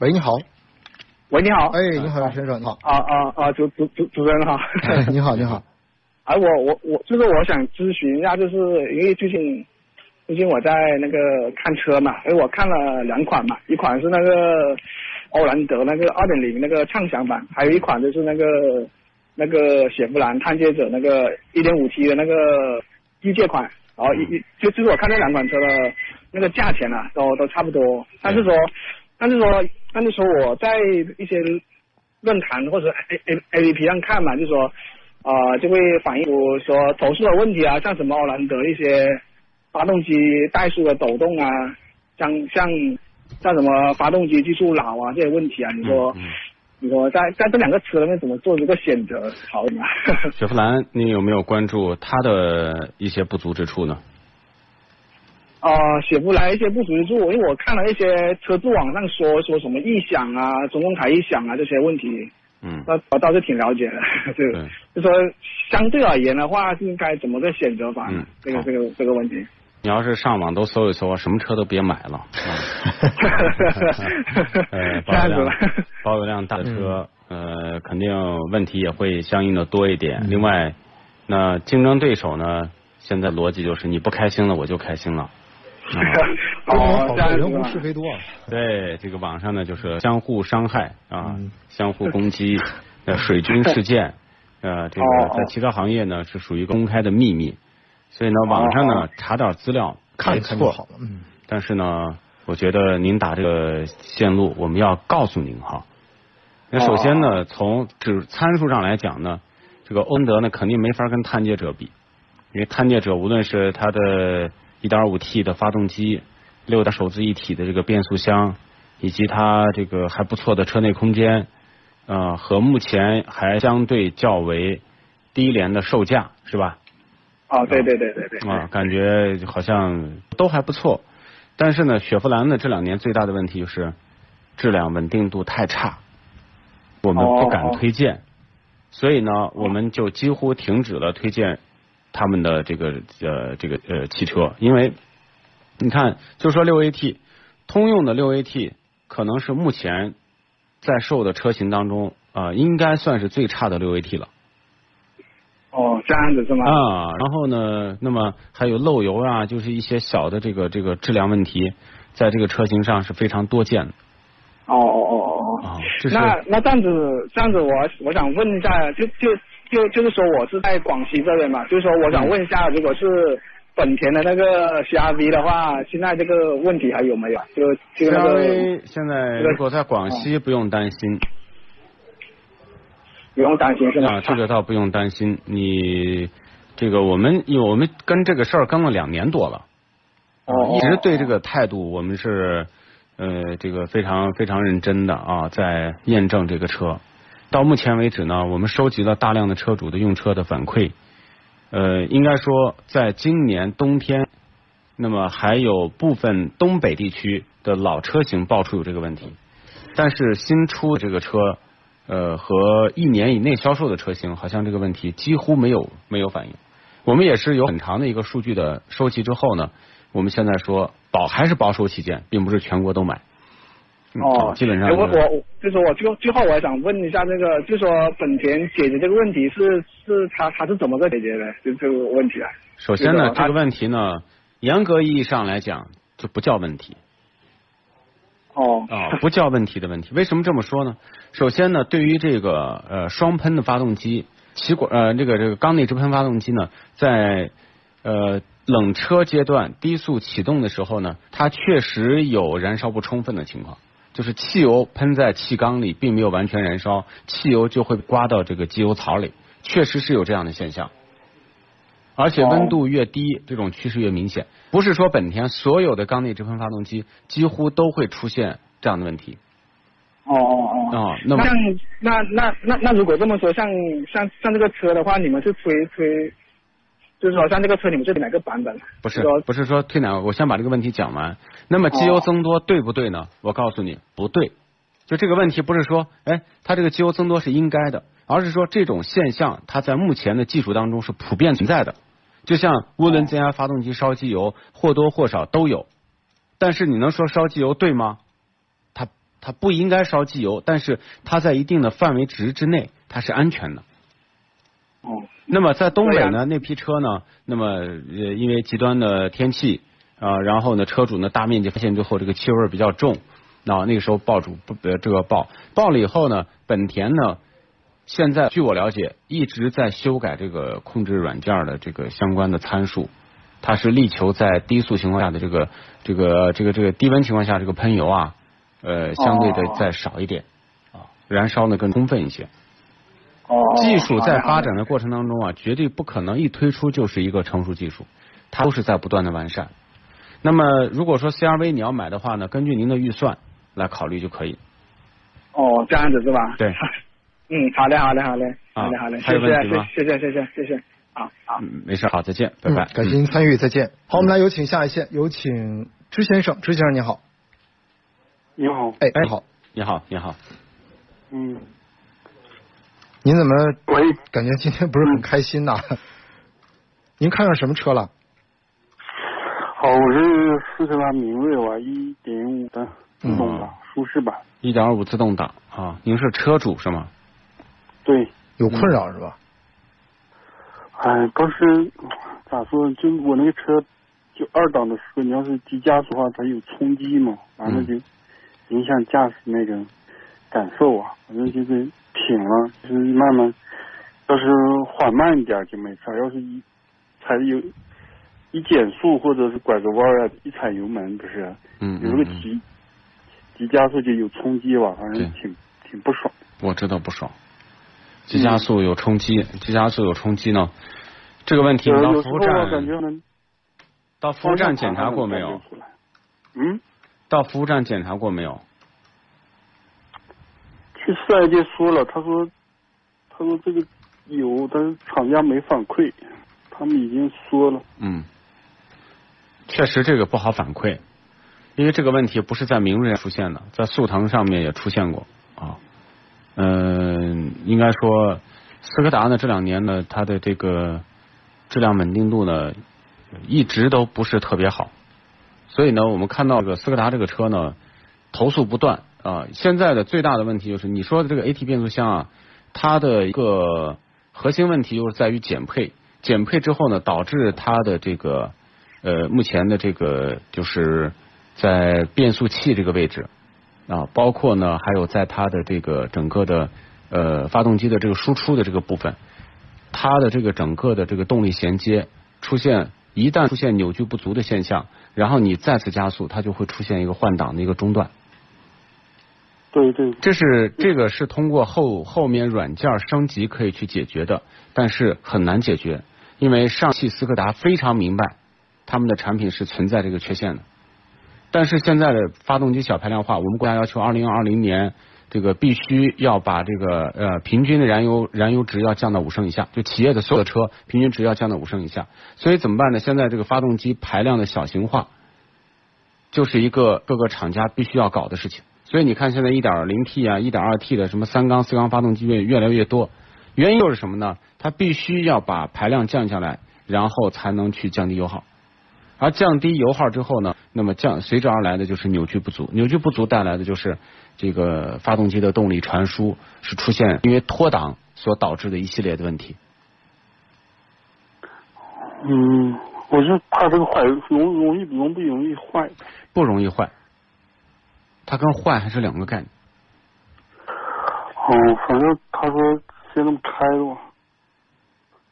喂，你好。喂，你好。哎，你好，先生，你好。啊啊啊！主主主主持人好。哎，你好，你好。哎，我我我就是我想咨询一下，就是因为最近最近我在那个看车嘛，因为我看了两款嘛，一款是那个欧蓝德那个二点零那个畅享版，还有一款就是那个那个雪佛兰探界者那个一点五 T 的那个御界款，然后一一就就是我看这两款车的那个价钱啊，都都差不多，但是说但是说。但是说我在一些论坛或者 A A A P P 上看嘛，就说啊就会反映说投诉的问题啊，像什么奥兰德一些发动机怠速的抖动啊，像像像什么发动机技术老啊这些问题啊，你说你说在在这两个车里面怎么做这个选择好呢？雪佛兰，你有没有关注它的一些不足之处呢？啊，写不来一些不属于住，因为我看了一些车主网上说说什么异响啊、中控台异响啊这些问题，嗯，那我倒是挺了解的，就就说相对而言的话，是应该怎么个选择法？嗯，这个这个这个问题。你要是上网都搜一搜，什么车都别买了。呃，保有量保有量大的车，呃，肯定问题也会相应的多一点。另外，那竞争对手呢，现在逻辑就是你不开心了，我就开心了。哦，人红是非多。对，这个网上呢就是相互伤害啊，相互攻击，呃，水军事件，呃，这个在其他行业呢是属于公开的秘密，所以呢，网上呢查点资料看错，嗯，但是呢，我觉得您打这个线路，我们要告诉您哈。那首先呢，从指参数上来讲呢，这个欧德呢肯定没法跟探界者比，因为探界者无论是他的。1.5T 的发动机，六大手自一体的这个变速箱，以及它这个还不错的车内空间，呃，和目前还相对较为低廉的售价，是吧？啊，对对对对对。啊，感觉好像都还不错，但是呢，雪佛兰的这两年最大的问题就是质量稳定度太差，我们不敢推荐，所以呢，我们就几乎停止了推荐。他们的这个呃这个呃汽车，因为你看，就说六 AT，通用的六 AT 可能是目前在售的车型当中啊，应该算是最差的六 AT 了。哦，这样子是吗？啊，然后呢，那么还有漏油啊，就是一些小的这个这个质量问题，在这个车型上是非常多见的。哦哦哦哦哦，那那这样子这样子，我我想问一下，就就。就就是说，我是在广西这边嘛，就是说，我想问一下，如果是本田的那个 CRV 的话，现在这个问题还有没有？就就那个 CRV 现在如果在广西不用担心，不用担心是吗？啊，这个倒不用担心。你这个我们，因为我们跟这个事儿跟了两年多了，哦，一直对这个态度，我们是呃这个非常非常认真的啊，在验证这个车。到目前为止呢，我们收集了大量的车主的用车的反馈，呃，应该说在今年冬天，那么还有部分东北地区的老车型爆出有这个问题，但是新出的这个车，呃，和一年以内销售的车型，好像这个问题几乎没有没有反应。我们也是有很长的一个数据的收集之后呢，我们现在说保还是保守起见，并不是全国都买。哦，基本上我我就是我最最后我想问一下那个，就说本田解决这个问题是是他他是怎么个解决的？就这个问题啊。首先呢，这个问题呢，严格意义上来讲就不叫问题。哦。啊，不叫问题的问题。为什么这么说呢？首先呢，对于这个呃双喷的发动机，气管呃这个这个缸内直喷发动机呢，在呃冷车阶段低速启动的时候呢，它确实有燃烧不充分的情况。就是汽油喷在气缸里，并没有完全燃烧，汽油就会刮到这个机油槽里，确实是有这样的现象。而且温度越低，这种趋势越明显。不是说本田所有的缸内直喷发动机几乎都会出现这样的问题，哦哦哦。哦，那那那那那如果这么说，像像像这个车的话，你们是推推，就是说像这个车你们是哪个版本？不是不是说推哪个，我先把这个问题讲完。那么机油增多对不对呢？我告诉你不对。就这个问题不是说，哎，它这个机油增多是应该的，而是说这种现象它在目前的技术当中是普遍存在的。就像涡轮增压发动机烧机油或多或少都有，但是你能说烧机油对吗？它它不应该烧机油，但是它在一定的范围值之内，它是安全的。哦那么在东北对呢，那批车呢，那么呃，因为极端的天气啊、然后呢，车主呢大面积发现之后，这个气味比较重，那、那个时候爆主不呃这个爆。爆了以后呢，本田呢现在据我了解一直在修改这个控制软件的这个相关的参数，它是力求在低速情况下的这个这个这个这个低温情况下这个喷油啊，呃相对的哦。再少一点啊，燃烧呢更充分一些。哦。技术在发展的过程当中啊，绝对不可能一推出就是一个成熟技术，它都是在不断的完善。那么如果说 CRV 你要买的话呢，根据您的预算来考虑就可以。哦，这样子是吧？对。嗯，好嘞，好嘞，好的，啊好嘞，好嘞，还有问题吗谢谢，谢谢，谢谢，谢谢，好好。嗯，没事，好，再见，拜嗯拜。感谢您参与，再见。好，我们来有请下一线，有请支先生，支先生你好，你好，哎，你好，你好，你好，嗯，您怎么喂，感觉今天不是很开心呐？您看上什么车了？好，我是斯柯达明锐吧，一点五的自动挡，舒适版，一点五自动挡啊，您是车主是吗？对，有困扰是吧？哎，不是咋说，就我那个车，就二档的时候，你要是急加速的话，它有冲击嘛，完了就影响驾驶那个感受啊，反正就是挺了，就是慢慢，要是缓慢一点就没事儿，要是一踩油一减速或者是拐个弯儿啊，一踩油门不是，嗯有个急急加速就有冲击吧，反正挺挺不爽。我知道不爽。急加速有冲击，急加速有冲击呢，这个问题你到服务有时候我感站觉能到服务站检查过没有？？嗯，到服务站检查过没有？去四 S 店说了，他说他说这个有，但是厂家没反馈，他们已经说了。嗯，确实这个不好反馈，因为这个问题不是在明锐出现的，在速腾上面也出现过啊。嗯、应该说斯柯达呢这两年呢，它的这个质量稳定度呢一直都不是特别好，所以呢，我们看到这个斯柯达这个车呢投诉不断啊。现在的最大的问题就是你说的这个 AT 变速箱啊，它的一个核心问题就是在于减配，减配之后呢，导致它的这个呃目前的这个就是在变速器这个位置啊，包括呢还有在它的这个整个的呃发动机的这个输出的这个部分，它的这个整个的这个动力衔接出现一旦出现扭矩不足的现象，然后你再次加速，它就会出现一个换挡的一个中断。对对，这是这个是通过后后面软件升级可以去解决的，但是很难解决，因为上汽斯柯达非常明白他们的产品是存在这个缺陷的。但是现在的发动机小排量化，我们国家要求二零二零年这个必须要把这个呃平均的燃油燃油值要降到五升以下，就企业的所有的车平均值要降到五升以下。所以怎么办呢？现在这个发动机排量的小型化，就是一个各个厂家必须要搞的事情。所以你看，现在一点零 T 啊、一点二 T 的什么三缸、四缸发动机越越来越多，原因又是什么呢？它必须要把排量降下来，然后才能去降低油耗。而降低油耗之后呢，那么降随之而来的就是扭矩不足，扭矩不足带来的就是这个发动机的动力传输是出现因为脱档所导致的一系列的问题。嗯，我就怕这个坏容容易容不容易坏。不容易坏，它跟换还是两个概念。哦，反正他说先这么开的吧。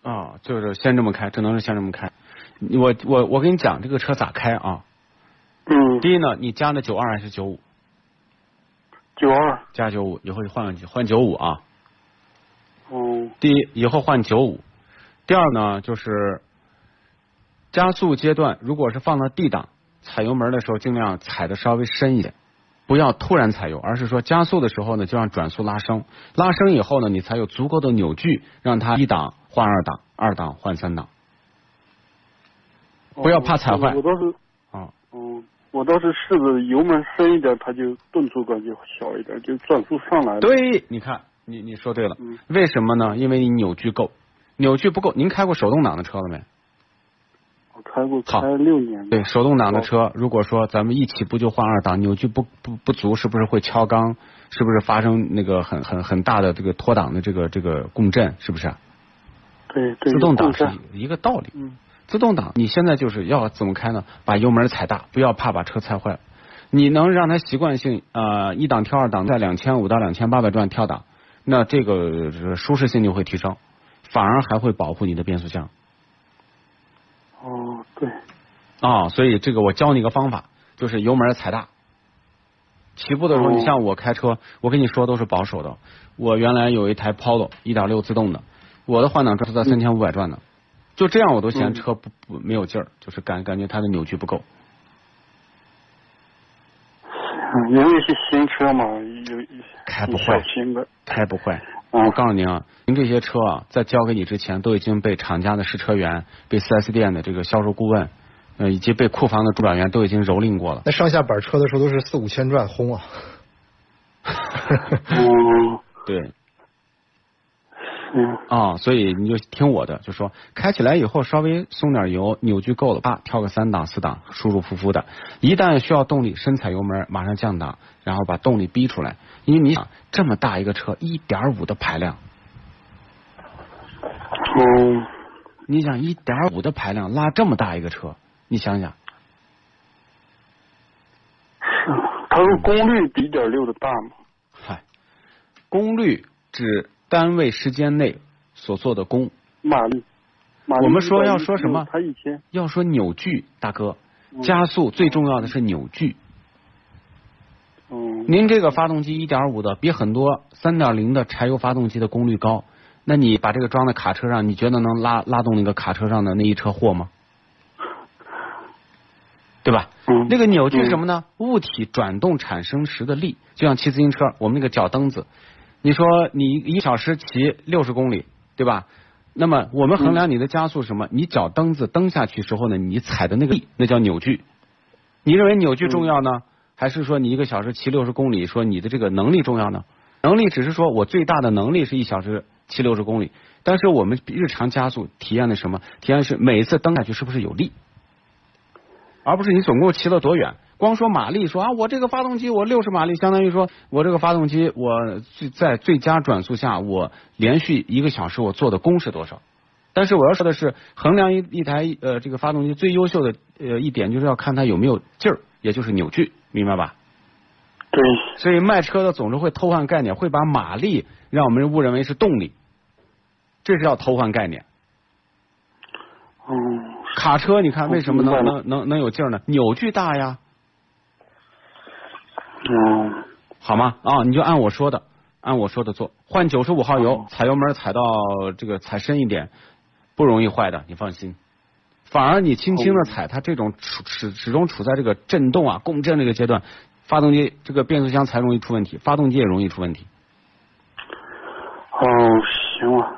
啊、就是先这么开，只能是先这么开。我我我跟你讲，这个车咋开啊？嗯，第一呢，你加的九二还是九五？九二。加九五，以后就换换九五啊。哦，第一，以后换九五。第二呢，就是加速阶段，如果是放到 D 档，踩油门的时候，尽量踩的稍微深一点不要突然踩油，而是说加速的时候呢，就让转速拉升，拉升以后呢，你才有足够的扭矩，让它一档换二档，二档换三档。不要怕踩坏我倒是，啊，嗯，我倒是试着油门深一点，它就顿挫感就小一点，就转速上来了。，对，你看，你你说对了，嗯为什么呢？因为你扭矩够，扭矩不够。您开过手动挡的车了没？我开过开了六年。对，手动挡的车，如果说咱们一起步就换二档，扭矩不不不足，是不是会敲缸？是不是发生那个很很很大的这个脱档的这个这个共振？是不是？对对。自动挡是一个道理。嗯自动挡你现在就是要怎么开呢？把油门踩大，不要怕把车踩坏。你能让它习惯性呃一档跳二档，在两千五到两千八百转跳档，那这个呃舒适性就会提升，反而还会保护你的变速箱哦，对，啊、所以这个我教你一个方法，就是油门踩大。起步的时候，哦你像我开车，我跟你说都是保守的。我原来有一台 Polo 一点六自动的，我的换挡转速在三千五百转的，就这样我都嫌嗯车不不没有劲儿，就是感感觉它的扭矩不够。嗯，因为是新车嘛，有开不坏心的。开不坏。嗯我告诉您啊，您这些车啊，在交给你之前，都已经被厂家的试车员、被 4S 店的这个销售顾问，呃，以及被库房的主管员都已经蹂躏过了。那上下板车的时候都是四五千转轰啊。嗯 对嗯啊、所以你就听我的，就说开起来以后稍微松点油，扭矩够了，啪跳个三档四档，舒舒服服的。一旦需要动力，深踩油门，马上降档，然后把动力逼出来。因为你想这么大一个车，一点五的排量，嗯，你想一点五的排量拉这么大一个车，你想想。它的功率比一点六的大吗？嗨，功率指单位时间内所做的功。马力。马力我们说要说什么它以前要说扭矩，大哥，嗯加速最重要的是扭矩。嗯您这个发动机一点五的，比很多三点零的柴油发动机的功率高。那你把这个装在卡车上，你觉得能拉拉动那个卡车上的那一车货吗？对吧？嗯那个扭矩是什么呢？物体转动产生时的力，就像骑自行车，我们那个脚蹬子，你说你一小时骑六十公里，对吧？那么我们衡量你的加速什么？你脚蹬子蹬下去时候呢，你踩的那个力，那叫扭矩。你认为扭矩重要呢，还是说你一个小时骑六十公里，说你的这个能力重要呢？能力只是说我最大的能力是一小时骑六十公里，但是我们日常加速体验的什么？体验是每一次蹬下去是不是有力？而不是你总共骑了多远。光说马力，说啊，我这个发动机我六十马力，相当于说我这个发动机我最在最佳转速下，我连续一个小时我做的功是多少？但是我要说的是，衡量一一台呃这个发动机最优秀的呃一点，就是要看它有没有劲儿，也就是扭矩，明白吧？对，所以卖车的总是会偷换概念，会把马力让我们误认为是动力，这是要偷换概念。嗯卡车你看为什么能能能能有劲儿呢？扭矩大呀。嗯好吗？啊，你就按我说的，按我说的做，换九十五号油哦，踩油门踩到这个踩深一点，不容易坏的，你放心。反而你轻轻的踩，它这种处始始终处在这个震动啊、共振这个阶段，发动机这个变速箱才容易出问题，发动机也容易出问题。哦，行了，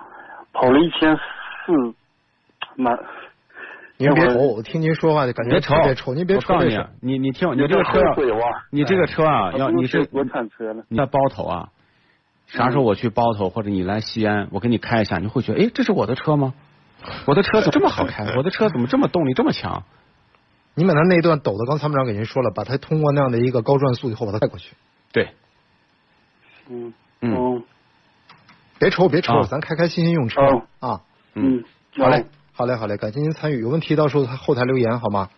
跑了一千四，那您别瞅，我我听您说话就感觉别瞅特别瞅，您别我告诉你你你听，你这个车！你这个车啊，要你是国产车了，你在包头啊，啥时候我去包头，或者你来西安，我给你开一下，你会觉得，哎，这是我的车吗？我的车怎么这么好开？我的车怎么这么动力这么强？你把他那段抖的，刚才参谋长给您说了，把它通过那样的一个高转速以后把它带过去。对，嗯嗯嗯别瞅别瞅，啊咱开开心心用车哦啊！嗯，嗯，好嘞，好嘞，好嘞，感谢您参与，有问题到时候后台留言好吗？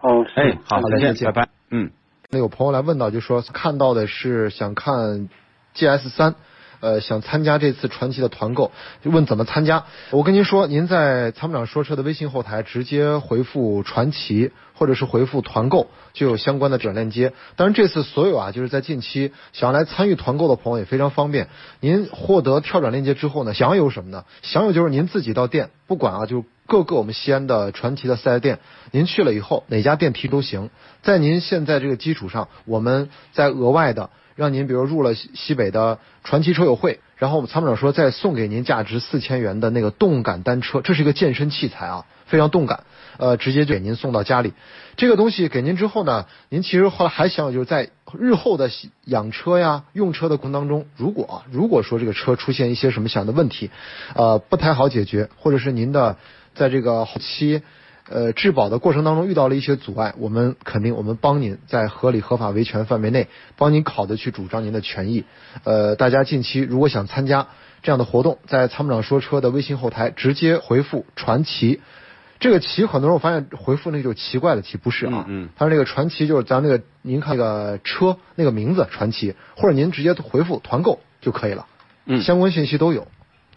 哦，哎，好，再见，好嘞再见拜拜。嗯。那有朋友来问到，就说看到的是想看 GS 三，呃，想参加这次传奇的团购，问怎么参加。我跟您说，您在参谋长说车的微信后台直接回复传奇，或者是回复团购，就有相关的转链接。当然，这次所有啊，就是在近期想要来参与团购的朋友也非常方便。您获得跳转链接之后呢，享有什么呢？享有就是您自己到店，不管啊，就各个我们西安的传奇的四 S 店，您去了以后哪家店提都行。在您现在这个基础上，我们再额外的让您比如入了西西北的传奇车友会，然后我们参谋长说再送给您价值四千元的那个动感单车，这是一个健身器材啊，非常动感，呃，直接就给您送到家里。这个东西给您之后呢，您其实后来还想就是在日后的养车呀、用车的过程当中，如果如果说这个车出现一些什么小的问题，呃，不太好解决，或者是您的在这个后期呃质保的过程当中遇到了一些阻碍，我们肯定我们帮您在合理合法维权范围内帮您考的去主张您的权益。呃，大家近期如果想参加这样的活动，在参谋长说车的微信后台直接回复“传奇”。这个奇很多人我发现回复那就奇怪的奇，不是啊，嗯嗯它是那个传奇就是咱那个您看那个车那个名字传奇，或者您直接回复团购就可以了，嗯相关信息都有，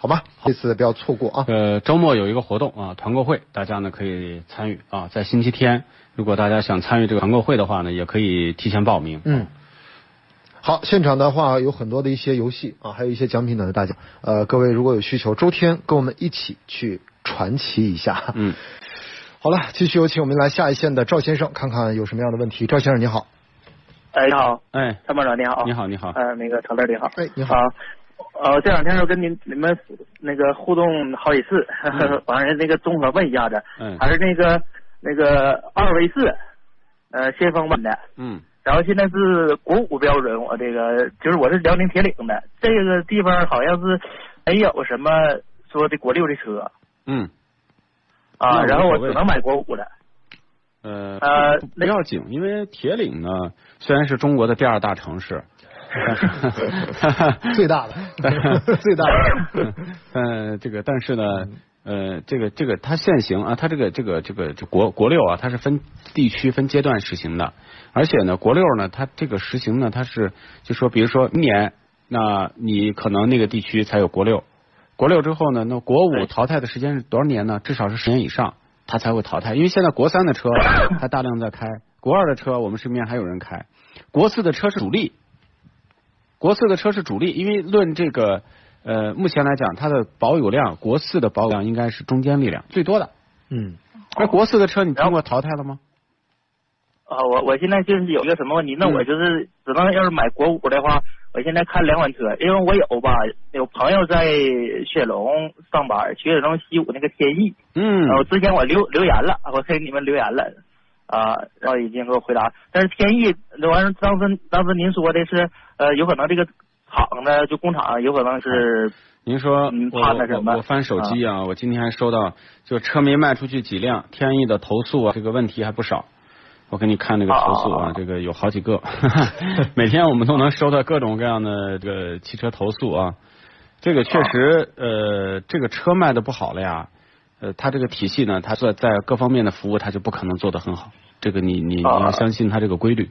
好吧？这次不要错过啊。呃，周末有一个活动啊，团购会，大家呢可以参与啊，在星期天，如果大家想参与这个团购会的话呢，也可以提前报名。嗯，好，现场的话有很多的一些游戏啊，还有一些奖品等着大家。呃，各位如果有需求，周天跟我们一起去传奇一下。嗯，好了，继续有请我们来下一线的赵先生，看看有什么样的问题。赵先生你好，哎，你好，哎，参谋长你好，你好，你好，呃，那个程乐你好，哎你好啊，呃，这两天我跟您你们那个互动好几次，完了那个综合问一下子，嗯还是那个那个二 V 四，呃，先锋版的，嗯。然后现在是国五标准，我这个就是我是辽宁铁岭的，这个地方好像是没有什么说的国六的车嗯，啊，然后我只能买国五的，呃，呃不要紧，因为铁岭呢虽然是中国的第二大城市，最大的最大的。呃，这个但是呢，呃，这个这个它限行啊，它这个这个这个这国国六啊，它是分地区分阶段实行的，而且呢，国六呢，它这个实行呢，它是就说，比如说明年，那你可能那个地区才有国六，国六之后呢，那国五淘汰的时间是多少年呢？至少是十年以上，它才会淘汰，因为现在国三的车还大量在开，国二的车我们身边还有人开，国四的车是主力。国四的车是主力，因为论这个呃，目前来讲，它的保有量，国四的保有量应该是中间力量最多的。嗯。那国四的车，你然后听过淘汰了吗？啊，我我现在就是有一个什么问题，那我就是只能要是买国五的话，我现在看两款车，因为我有吧，有朋友在雪龙上班，雪龙西五那个天翼，嗯。然后之前我留留言了，我给你们留言了，啊，然后已经给我回答，但是天翼那完了，当时当时您说的是，呃，有可能这个厂呢，就工厂有可能是，您说嗯我我我翻手机啊，我今天还收到，就车没卖出去几辆，天翼的投诉啊，这个问题还不少。我给你看那个投诉啊，这个有好几个，每天我们都能收到各种各样的这个汽车投诉啊。这个确实，呃，这个车卖的不好了呀，呃，它这个体系呢，它在在各方面的服务，它就不可能做得很好。这个你你你啊要相信它这个规律。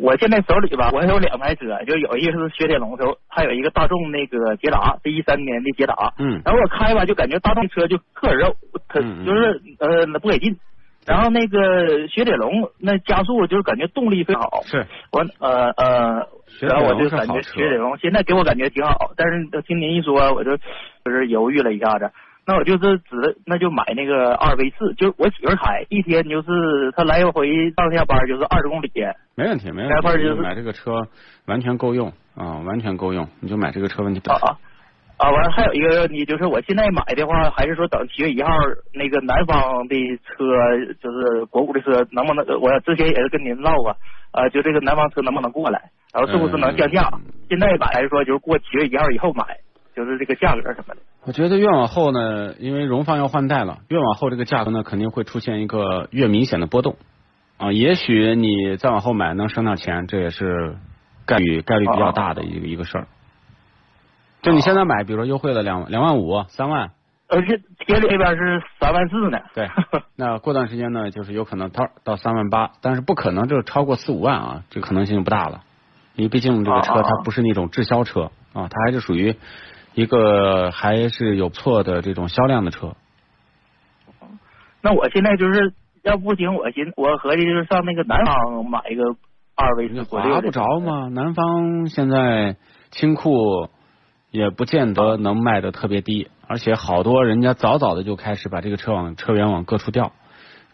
我现在手里吧，我还有两台车，就有一个是雪铁龙头，还有一个大众那个捷达，是一三年的捷达。嗯然后我开吧，就感觉大众车就特肉，特就是呃不给劲。然后那个雪铁龙那加速就是感觉动力非常好。是，我呃呃，然后我就感觉雪铁龙现在给我感觉挺好，但是听您一说，我就就是犹豫了一下子。那我就是只那就买那个二 V 四，就是我媳妇儿开，一天就是她来回上下班就是二十公里。没问题，没问题。就是买这个车完全够用啊，完全够用，你就买这个车问题不大。啊啊啊！完了还有一个问题就是，我现在买的话，还是说等七月一号那个南方的车，就是国五的车，能不能？我之前也是跟您唠过，啊，就这个南方车能不能过来？然后是不是能降价？嗯现在买还是说就是过七月一号以后买？就是这个价格什么的。我觉得越往后呢，因为荣放要换代了，越往后这个价格呢肯定会出现一个越明显的波动啊。也许你再往后买能省点钱，这也是概率概率比较大的一个一个事儿。就你现在买，比如说优惠了两两万五、三万，而且铁里那边是三万四呢。对，那过段时间呢，就是有可能到到三万八，但是不可能就是超过四五万啊，这个可能性不大了，因为毕竟这个车它不是那种滞销车啊，它还是属于一个还是有不错的这种销量的车。那我现在就是要不行，我寻我合计就是上那个南方买一个二 V 你四国六的划不着吗？南方现在清库也不见得能卖的特别低，而且好多人家早早的就开始把这个车往车源往各处调。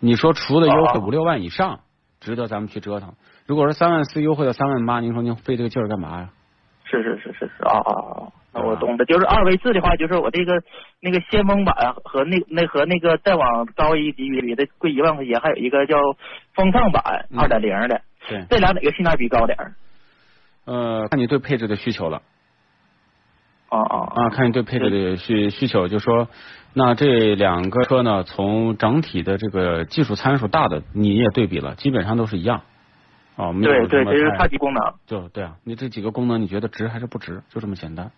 你说除了优惠哦五六万以上，值得咱们去折腾。如果是三万四优惠到三万八，您说您费这个劲儿干嘛呀？是是是是是啊啊啊！那我啊懂的，就是二维四的话，就是我这个那个先锋版和那那和那个再往高一级别的贵一万块钱，还有一个叫风尚版嗯二点零的，对，这俩哪个性价比高点儿？呃，看你对配置的需求了啊啊啊，看你对配置的需需求，就说那这两个车呢，从整体的这个技术参数大的你也对比了，基本上都是一样。哦，没有对对，这是太差级功能。就对啊，你这几个功能你觉得值还是不值？就这么简单。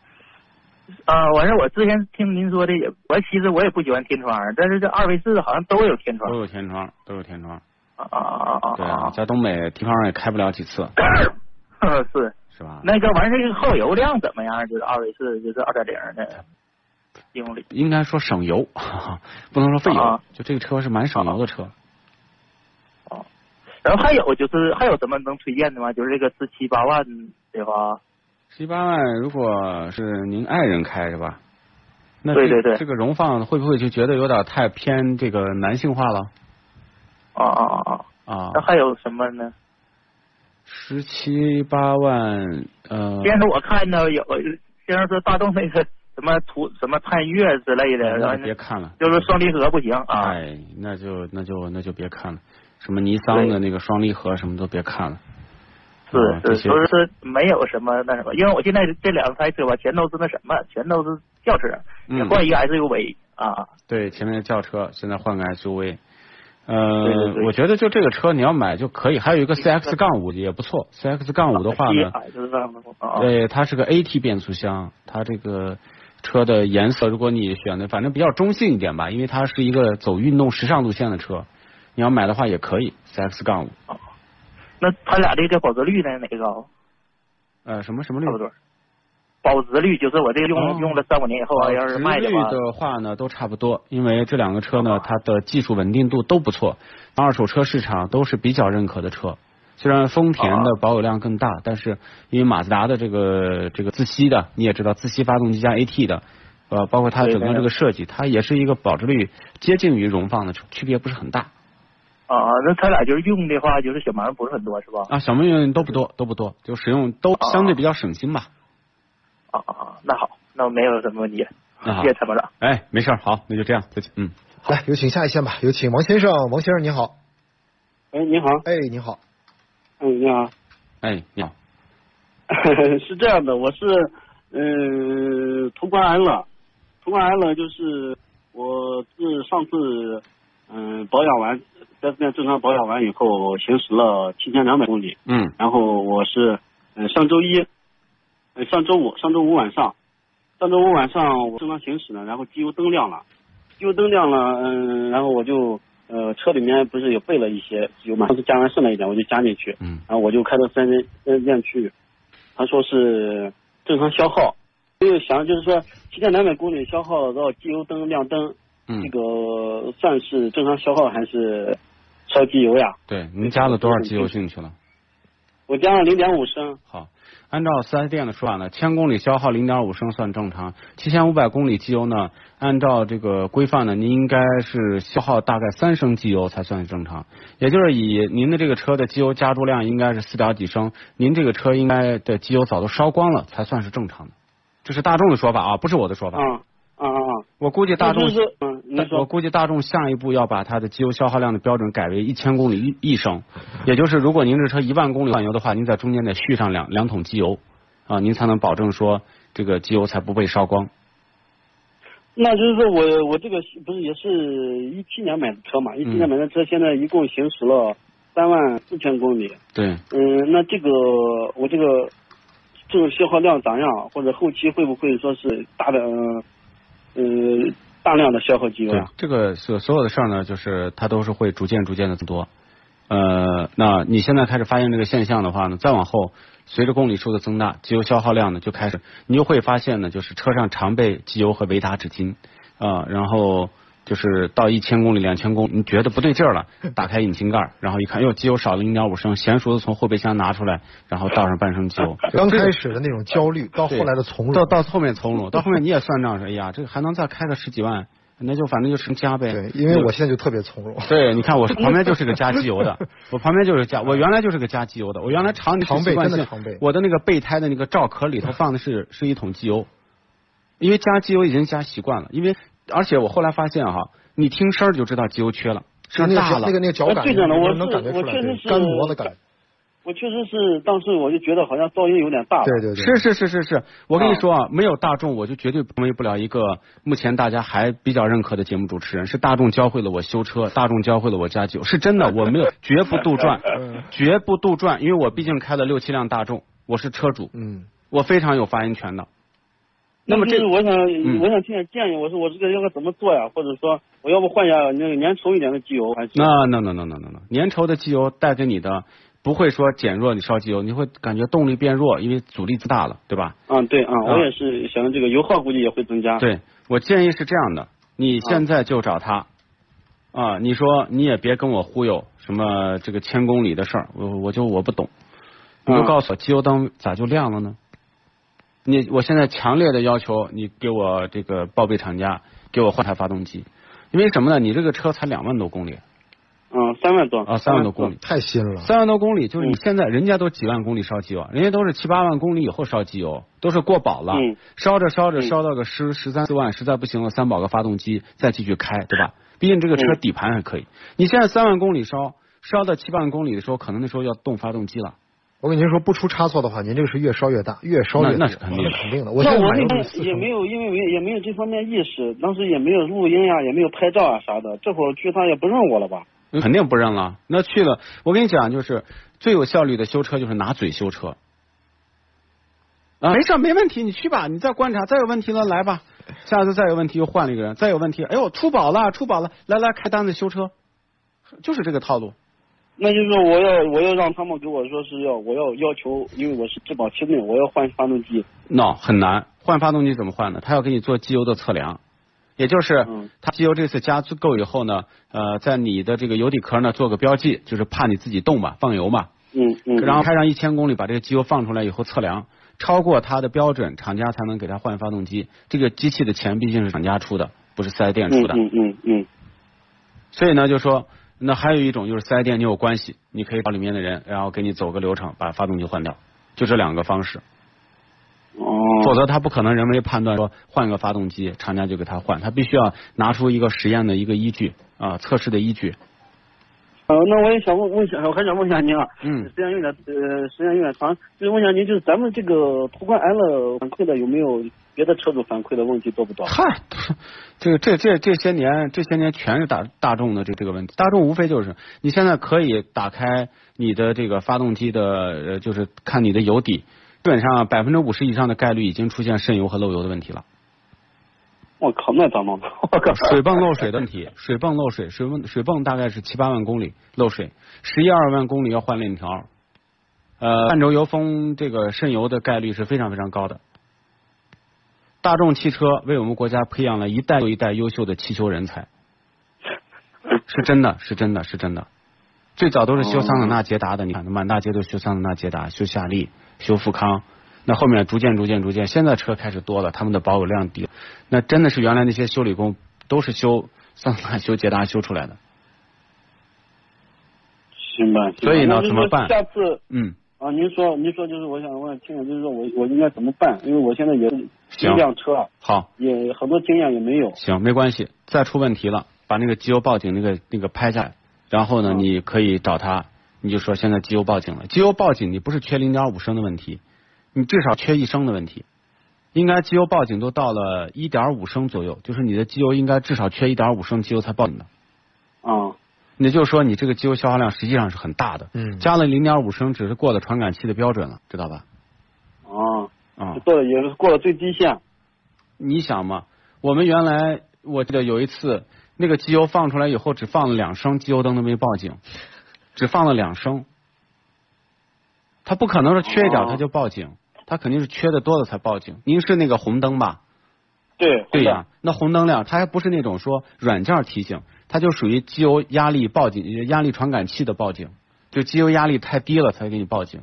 啊，完事儿我之前听您说的也，我其实我也不喜欢天窗，但是这二维四好像都有天窗都。有天窗，都有天窗。啊啊啊啊对啊，啊！在东北地方也开不了几次，是是吧？那个完事儿，这个耗油量怎么样？就是二维四，就是二点零的。应该说省油，不能说费油。啊就这个车是蛮省油的车。然后还有就是还有什么能推荐的吗？就是这个十七八万的话，十七八万，如果是您爱人开是吧？那对对对这个荣放会不会就觉得有点太偏这个男性化了啊啊啊啊！啊那？还有什么呢？十七八万，呃，先是我看到有，先是说大众那个什么途什么探岳之类的，然后就别看了。就是双离合不行啊。哎，那就那就那就别看了。什么尼桑的那个双离合什么都别看了。是是，些所以说没有什么那什么，因为我现在这两台车吧，全都是那什么，全都是轿车，也嗯换一个 SUV 啊。对，前面的轿车，现在换个 SUV。呃，对对对我觉得就这个车你要买就可以，还有一个 CX 杠五也不错。CX 杠五的话呢。对，它是个 AT 变速箱，它这个车的颜色，如果你选的反正比较中性一点吧，因为它是一个走运动时尚路线的车，你要买的话也可以，CX 杠五。那它俩这个保值率呢，哪个高？呃，什么什么率差？不多。保值率就是我这个用、哦用了三五年以后啊，要是卖的话，率的话呢，都差不多，因为这两个车呢，它的技术稳定度都不错，二手车市场都是比较认可的车。虽然丰田的保有量更大，但是因为马自达的这个这个自吸的，你也知道自吸发动机加 AT 的，呃，包括它整个这个设计，它也是一个保值率接近于荣放的车，区别不是很大啊，那他俩就是用的话，就是小毛不是很多是吧？啊。小毛病都不多，都不多，就使用都相对比较省心吧。啊啊啊，那好，那我没有什么问题，那好谢谢参谋长。哎，没事儿，好，那就这样，再见。嗯，来，有请下一线吧，有请王先生，王先生你好，哎，你好，哎，你好，哎，你好，哎，你好，是这样的，我是呃途观 L，途观 L 就是我自上次嗯、保养完，四 S 店正常保养完以后，行驶了七千两百公里，嗯。然后我是嗯、上周一，呃上周五上周五晚上，上周五晚上我正常行驶呢，然后机油灯亮了，机油灯亮了，嗯，然后我就呃车里面不是有备了一些机油嘛，当时加完剩了一点，我就加进去，嗯。然后我就开到四 S 店四 S 店去，他说是正常消耗，就想就是说七千两百公里消耗到机油灯亮灯，嗯。这，个算是正常消耗还是烧机油呀？对，您加了多少机油进去了？我加了零点五升，好，按照四 S 店的说法呢，千公里消耗零点五升算正常，七千五百公里机油呢，按照这个规范呢，您应该是消耗大概三升机油才算是正常，也就是以您的这个车的机油加注量应该是四点几升，您这个车应该的机油早都烧光了才算是正常的，这是大众的说法啊，不是我的说法。我估计大众嗯，你我估计大众下一步要把它的机油消耗量的标准改为一千公里一一升，也就是如果您这车一万公里换油的话，您在中间得续上两两桶机油啊，您才能保证说这个机油才不被烧光。那就是说我我这个不是也是一七年买的车嘛，一七年买的车现在一共行驶了三万四千公里，对，嗯，那这个我这个这个消耗量咋样？或者后期会不会说是大的呃嗯大量的消耗机油对？，这个所所有的事儿呢，就是它都是会逐渐逐渐的增多。呃，那你现在开始发现这个现象的话呢，再往后随着公里数的增大，机油消耗量呢就开始，你就会发现呢，就是车上常备机油和维达纸巾啊、然后就是到一千公里、两千公里，你觉得不对劲儿了，打开引擎盖，然后一看，哟，机油少了零点五升，娴熟的从后备箱拿出来，然后倒上半升机油。刚开始的那种焦虑，到后来的从容，到到后面从容，到后面你也算账说，哎呀，这个还能再开个十几万，那就反正就成加呗。对，因为我现在就特别从容。对，你看我旁边就是个加机油的，我旁边就是加，我原来就是个加机油的，我原来常常备真的常备我的那个备胎的那个罩壳里头放的是是一桶机油，因为加机油已经加习惯了，因为而且我后来发现哈，你听声儿就知道机油缺了，声那个儿大了，那个那个脚感，最的我能是感觉出来，我确实是干磨的感。我确实是当时我就觉得好像噪音有点大了。对对对，是是是是是，我跟你说啊，没有大众，我就绝对成为不了一个目前大家还比较认可的节目主持人。是大众教会了我修车，大众教会了我加酒，是真的，我没有绝不杜撰，嗯绝不杜撰，因为我毕竟开了六七辆大众，我是车主，嗯，我非常有发言权的。那么这就是我想、嗯我想听点建议，我说我这个要该怎么做呀？或者说我要不换一下那个粘稠一点的机油还是？那那那那那那那，粘稠的机油带给你的不会说减弱你烧机油，你会感觉动力变弱，因为阻力增大了，对吧？嗯，对啊，啊我也是想着这个油耗估计也会增加。，对我建议是这样的，你现在就找他啊，你说你也别跟我忽悠什么这个千公里的事儿，我我就我不懂，你就嗯告诉我机油灯咋就亮了呢？你我现在强烈的要求你给我这个报备厂家给我换台发动机，因为什么呢？你这个车才两万多公里嗯，三万多啊，三万多公里。太新了。三万多公里，就是你嗯现在人家都几万公里烧机油，人家都是七八万公里以后烧机油，都是过保了，嗯烧着烧着嗯烧到个十十三四万，实在不行了，三保个发动机再继续开，对吧？毕竟这个车嗯底盘还可以。你现在三万公里烧，烧到七八万公里的时候，可能那时候要动发动机了。我跟您说，不出差错的话，您这个是越烧越大，越烧越那那是肯定的肯定的。我现在买那我那的是四升边也没有，因为没也没有这方面意识，当时也没有录音呀，也没有拍照啊啥的。这会儿去他也不认我了吧？肯定不认了。那去了，我跟你讲，就是最有效率的修车就是拿嘴修车。啊，没事，没问题，你去吧，你再观察，再有问题了来吧，下次再有问题又换了一个人，再有问题，哎呦出保了，出保了，来来开单子修车，就是这个套路。那就是说我要我要让他们给我说是要我要要求，因为我是质保期内，我要换发动机。no 很难，换发动机怎么换呢？他要给你做机油的测量，也就是嗯他机油这次加足够以后呢，呃，在你的这个油底壳呢做个标记，就是怕你自己动嘛，放油嘛，嗯嗯。然后开上一千公里，把这个机油放出来以后测量，超过它的标准，厂家才能给他换发动机。这个机器的钱毕竟是厂家出的，不是四 S 店出的。嗯嗯嗯嗯所以呢，就说那还有一种就是四 S 店你有关系，你可以找里面的人，然后给你走个流程，把发动机换掉，就这两个方式。哦。否则他不可能人为判断说换个发动机，厂家就给他换，他必须要拿出一个实验的一个依据啊，测试的依据。呃，那我也想问问一下，我还想问一下您啊，嗯时间有点呃时间有点长，就是问一下您，就是咱们这个途观 L 反馈的有没有别的车主反馈的问题多不多？嗨，这个这这这些年这些年全是大大众的这这个问题，大众无非就是你现在可以打开你的这个发动机的呃，就是看你的油底，基本上百分之五十以上的概率已经出现渗油和漏油的问题了。我靠，那咋弄？我靠，水泵漏水的问题，水泵漏水，水泵水泵大概是七八万公里漏水，十一二万公里要换链条，呃，半轴油封这个渗油的概率是非常非常高的。大众汽车为我们国家培养了一代又一代优秀的汽修人才，是真的，是真的，是真的。最早都是修桑塔纳、捷达的，你看满大街都修桑塔纳、捷达，修夏利、修富康。那后面逐渐、逐渐、逐渐，现在车开始多了，他们的保有量低。那真的是原来那些修理工都是修桑塔纳、修捷达修出来的。行吧。所以呢怎么办下次嗯，啊，您说您说就是我想问听听，就是说我我应该怎么办？因为我现在也一辆车啊，好，也很多经验也没有。行，没关系。再出问题了，把那个机油报警那个那个拍下来，然后呢，嗯你可以找他，你就说现在机油报警了。机油报警，你不是缺零点五升的问题，你至少缺一升的问题。应该机油报警都到了一点五升左右，就是你的机油应该至少缺一点五升机油才报警的。啊，也就是说，你这个机油消耗量实际上是很大的。嗯加了零点五升，只是过了传感器的标准了，知道吧？啊，啊、做的也是过了最低线。你想嘛，我们原来我记得有一次，那个机油放出来以后，只放了两升，机油灯都没报警，只放了两升。他不可能是缺一点哦他就报警，他肯定是缺的多了才报警。您是那个红灯吧？对对呀、那红灯亮，它还不是那种说软件提醒，它就属于机油压力报警、压力传感器的报警，就机油压力太低了才给你报警。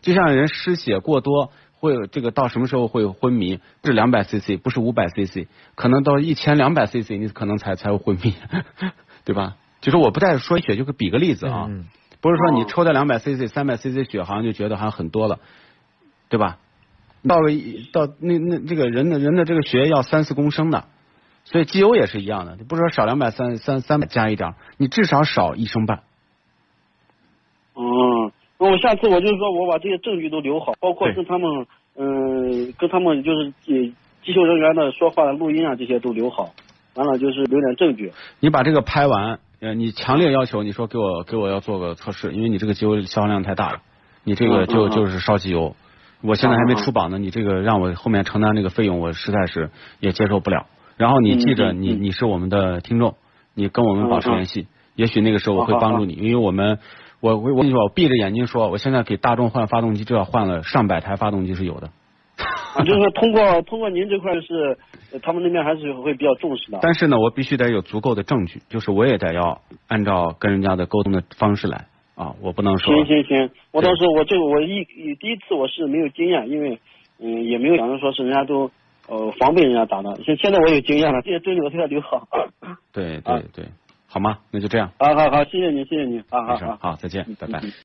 就像人失血过多，会有这个到什么时候会昏迷？不是两百 CC，不是五百 CC，可能到一千两百 CC，你可能才才会昏迷，对吧？就是我不再说血，就是比个例子啊，嗯不是说你哦抽掉两百 CC、三百 CC 血，好像就觉得好像很多了，对吧？到了一到那那这个人的人的这个血液要三四公升的，所以机油也是一样的，不是说少两百三三三百加一点，你至少少一升半。嗯，那我下次我就是说我把这些证据都留好，包括跟他们，嗯、跟他们就是呃机修人员的说话的录音啊，这些都留好。完了就是留点证据。你把这个拍完，呃，你强烈要求你说给我给我要做个测试，因为你这个机油消耗量太大了，你这个就嗯嗯嗯就是烧机油。我现在还没出榜呢，你这个让我后面承担这个费用，我实在是也接受不了。然后你记着，你你是我们的听众，你跟我们保持联系，也许那个时候我会帮助你，因为我们我我我跟你说，我闭着眼睛说，我现在给大众换发动机，至少换了上百台发动机是有的。啊，就是说通过通过您这块是，呃他们那边还是会比较重视的。但是呢，我必须得有足够的证据，就是我也得要按照跟人家的沟通的方式来啊，我不能说行行行，我当时我这个我一第一次我是没有经验，因为嗯也没有想着说是人家都呃防备人家打的，现现在我有经验了，这些证据我都要留好。对 啊对对，好吗？那就这样，好好好，谢谢你，谢谢你，啊好好没事，。好，再见，拜拜。嗯